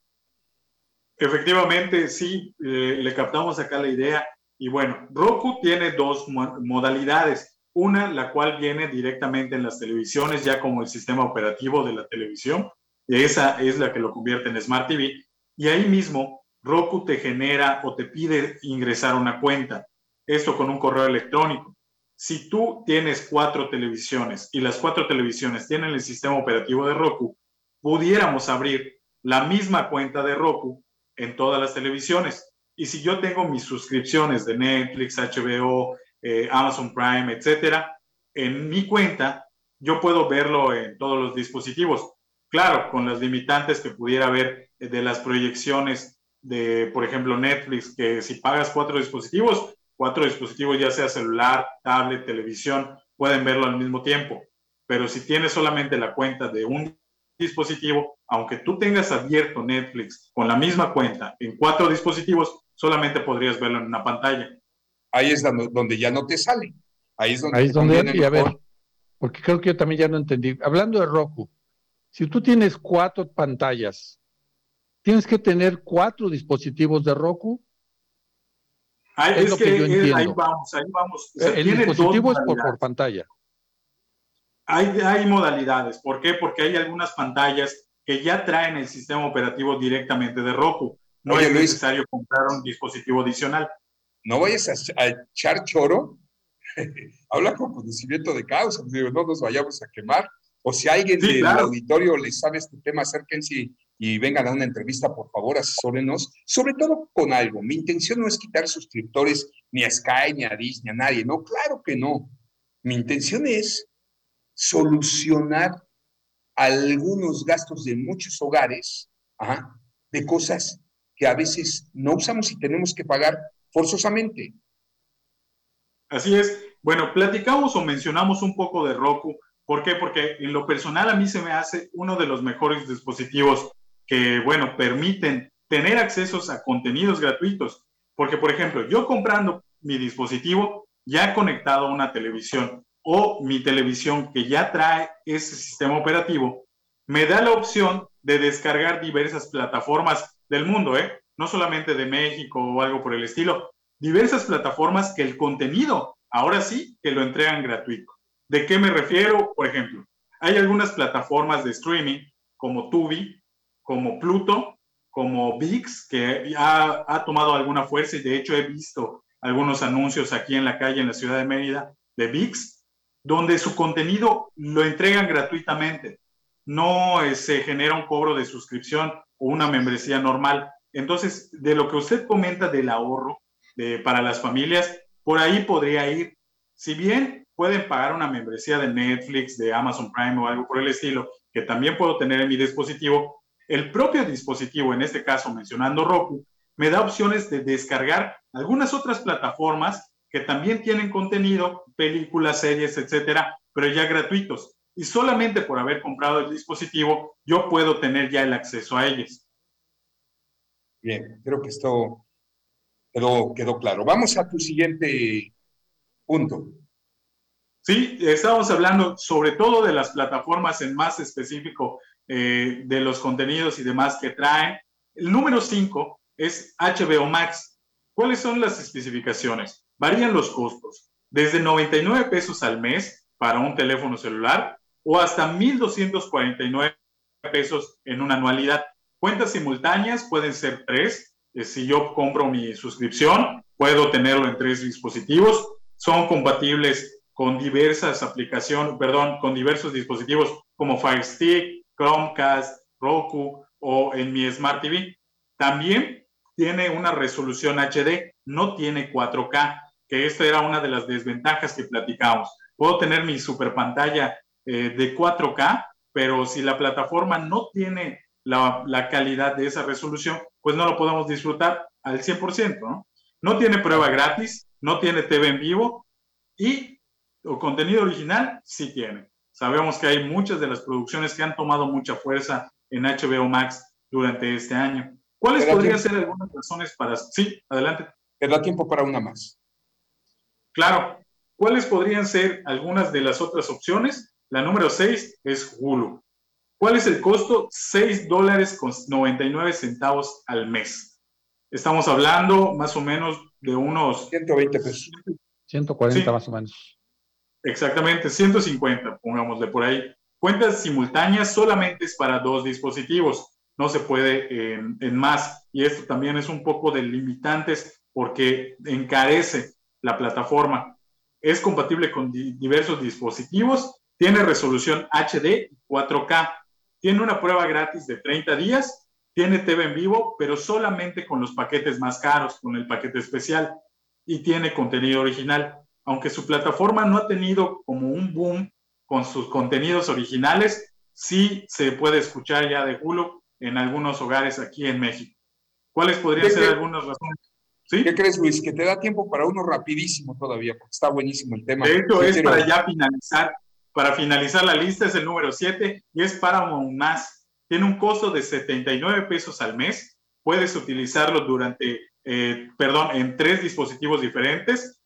Efectivamente, sí, eh, le captamos acá la idea. Y bueno, Roku tiene dos modalidades. Una, la cual viene directamente en las televisiones, ya como el sistema operativo de la televisión. Y esa es la que lo convierte en Smart TV. Y ahí mismo, Roku te genera o te pide ingresar una cuenta. Esto con un correo electrónico. Si tú tienes cuatro televisiones y las cuatro televisiones tienen el sistema operativo de Roku, pudiéramos abrir la misma cuenta de Roku en todas las televisiones. Y si yo tengo mis suscripciones de Netflix, HBO, eh, Amazon Prime, etcétera, en mi cuenta, yo puedo verlo en todos los dispositivos. Claro, con las limitantes que pudiera haber de las proyecciones de, por ejemplo, Netflix, que si pagas cuatro dispositivos, cuatro dispositivos, ya sea celular, tablet, televisión, pueden verlo al mismo tiempo. Pero si tienes solamente la cuenta de un dispositivo, aunque tú tengas abierto Netflix con la misma cuenta en cuatro dispositivos, solamente podrías verlo en una pantalla. Ahí es donde ya no te sale. Ahí es donde, Ahí es donde y a ver, porque creo que yo también ya no entendí. Hablando de Roku, si tú tienes cuatro pantallas, tienes que tener cuatro dispositivos de Roku. Ahí, es, que, ahí vamos, ahí vamos. el dispositivo es por, por pantalla. Hay, hay modalidades. ¿Por qué? Porque hay algunas pantallas que ya traen el sistema operativo directamente de Roku. No es necesario comprar un dispositivo adicional. No vayas a, echar choro habla con conocimiento de causa, no nos vayamos a quemar. O si alguien del auditorio les sabe este tema, acérquense y vengan a una entrevista, por favor, asesórenos, sobre todo con algo. Mi intención no es quitar suscriptores ni a Sky, ni a Disney, a nadie, no, claro que no. Mi intención es solucionar algunos gastos de muchos hogares de cosas que a veces no usamos y tenemos que pagar forzosamente. Así es. Bueno, platicamos o mencionamos un poco de Roku. ¿Por qué? Porque en lo personal a mí se me hace uno de los mejores dispositivos que, bueno, permiten tener accesos a contenidos gratuitos. Porque, por ejemplo, yo comprando mi dispositivo ya conectado a una televisión o mi televisión que ya trae ese sistema operativo, me da la opción de descargar diversas plataformas del mundo, ¿eh? no solamente de México o algo por el estilo, diversas plataformas que el contenido, ahora sí, que lo entregan gratuito. ¿De qué me refiero? Por ejemplo, hay algunas plataformas de streaming como Tubi, como Pluto, como VIX, que ha, ha tomado alguna fuerza y de hecho he visto algunos anuncios aquí en la calle en la ciudad de Mérida de VIX, donde su contenido lo entregan gratuitamente. No eh, se genera un cobro de suscripción o una membresía normal. Entonces, de lo que usted comenta del ahorro, para las familias, por ahí podría ir. Si bien pueden pagar una membresía de Netflix, de Amazon Prime o algo por el estilo, que también puedo tener en mi dispositivo, el propio dispositivo, en este caso mencionando Roku, me da opciones de descargar algunas otras plataformas que también tienen contenido, películas, series, etcétera, pero ya gratuitos. Y solamente por haber comprado el dispositivo, yo puedo tener ya el acceso a ellos. Bien, creo que esto Quedó, quedó claro. Vamos a tu siguiente punto. Sí, estamos hablando sobre todo de las plataformas en más específico eh, de los contenidos y demás que traen. El número 5 es HBO Max. ¿Cuáles son las especificaciones? Varían los costos, desde 99 pesos al mes para un teléfono celular o hasta 1.249 pesos en una anualidad. Cuentas simultáneas pueden ser tres si yo compro mi suscripción, puedo tenerlo en tres dispositivos. Son compatibles con diversas aplicaciones, perdón, con diversos dispositivos como Fire Stick, Chromecast, Roku o en mi Smart TV. También tiene una resolución HD, no tiene 4K, que esta era una de las desventajas que platicamos. Puedo tener mi super pantalla eh, de 4K, pero si la plataforma no tiene la, la, calidad de esa resolución, pues no lo podemos disfrutar al 100%, ¿no? No tiene prueba gratis, no tiene TV en vivo y el contenido original sí tiene. Sabemos que hay muchas de las producciones que han tomado mucha fuerza en HBO Max durante este año. ¿Cuáles podrían ser algunas razones para... Sí, adelante. Te da tiempo para una más. Claro. ¿Cuáles podrían ser algunas de las otras opciones? La número 6 es Hulu. ¿Cuál es el costo? 6 dólares con 99 centavos al mes. Estamos hablando más o menos de unos... 120 pesos. 140 más o menos. Exactamente, 150, pongámosle por ahí. Cuentas simultáneas solamente es para dos dispositivos, no se puede en, más. Y esto también es un poco de limitantes porque encarece la plataforma. Es compatible con diversos dispositivos, tiene resolución HD y 4K tiene una prueba gratis de 30 días, tiene TV en vivo, pero solamente con los paquetes más caros, con el paquete especial, y tiene contenido original. Aunque su plataforma no ha tenido como un boom con sus contenidos originales, sí se puede escuchar ya de Hulu en algunos hogares aquí en México. ¿Cuáles podrían ser algunas razones? ¿Sí? ¿Qué crees, Luis? Que te da tiempo para uno rapidísimo todavía, porque está buenísimo el tema. De hecho, es para ya finalizar. Para finalizar la lista es el número 7 y es Paramount Más. Tiene un costo de 79 pesos al mes. Puedes utilizarlo durante, eh, perdón, en tres dispositivos diferentes,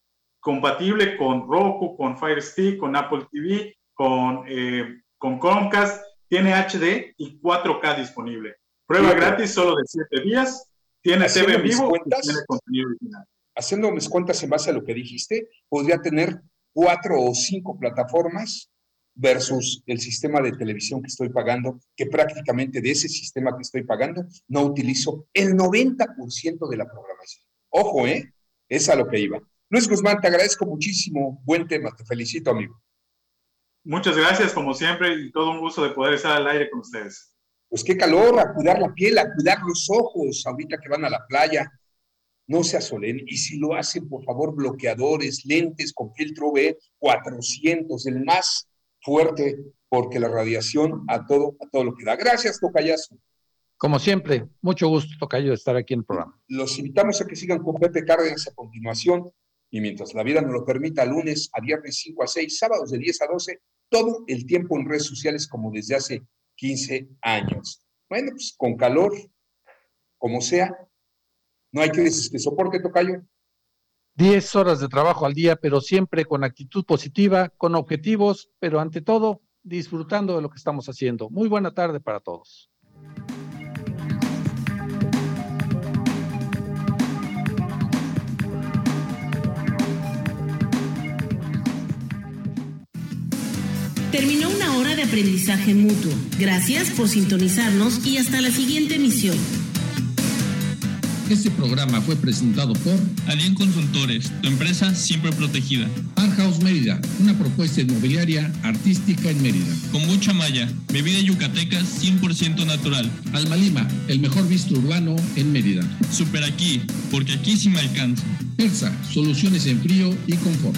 compatible con Roku, con Fire Stick, con Apple TV, con, eh, con Chromecast. Tiene HD y 4K disponible. Prueba gratis solo de 7 días. Tiene TV en vivo y tiene contenido original. Haciendo mis cuentas en base a lo que dijiste, podría tener cuatro o cinco plataformas versus el sistema de televisión que estoy pagando, que prácticamente de ese sistema que estoy pagando no utilizo el 90% de la programación. Ojo, ¿eh? Es a lo que iba. Luis Guzmán, te agradezco muchísimo. Buen tema, te felicito, amigo. Muchas gracias, como siempre, y todo un gusto de poder estar al aire con ustedes. Pues qué calor, a cuidar la piel, a cuidar los ojos, ahorita que van a la playa. No se asolen. Y si lo hacen, por favor, bloqueadores, lentes con filtro B 400, el más fuerte, porque la radiación a todo, a todo lo que da. Gracias, Tocayazo. Como siempre, mucho gusto, Tocayo, de estar aquí en el programa. Los invitamos a que sigan con Pepe Cárdenas a continuación y mientras la vida nos lo permita, lunes a viernes 5 a 6, sábados de 10 a 12, todo el tiempo en redes sociales como desde hace 15 años. Bueno, pues con calor, como sea, no hay que, que soporte, Tocayo. 10 horas de trabajo al día, pero siempre con actitud positiva, con objetivos, pero ante todo disfrutando de lo que estamos haciendo. Muy buena tarde para todos. Terminó una hora de aprendizaje mutuo. Gracias por sintonizarnos y hasta la siguiente emisión. Este programa fue presentado por Alien Consultores, tu empresa siempre protegida. Art House Mérida, una propuesta inmobiliaria artística en Mérida. Kombucha Maya, bebida yucateca 100% natural. Alma Lima, el mejor visto urbano en Mérida. Super aquí, porque aquí sí me alcanza. Persa, soluciones en frío y confort.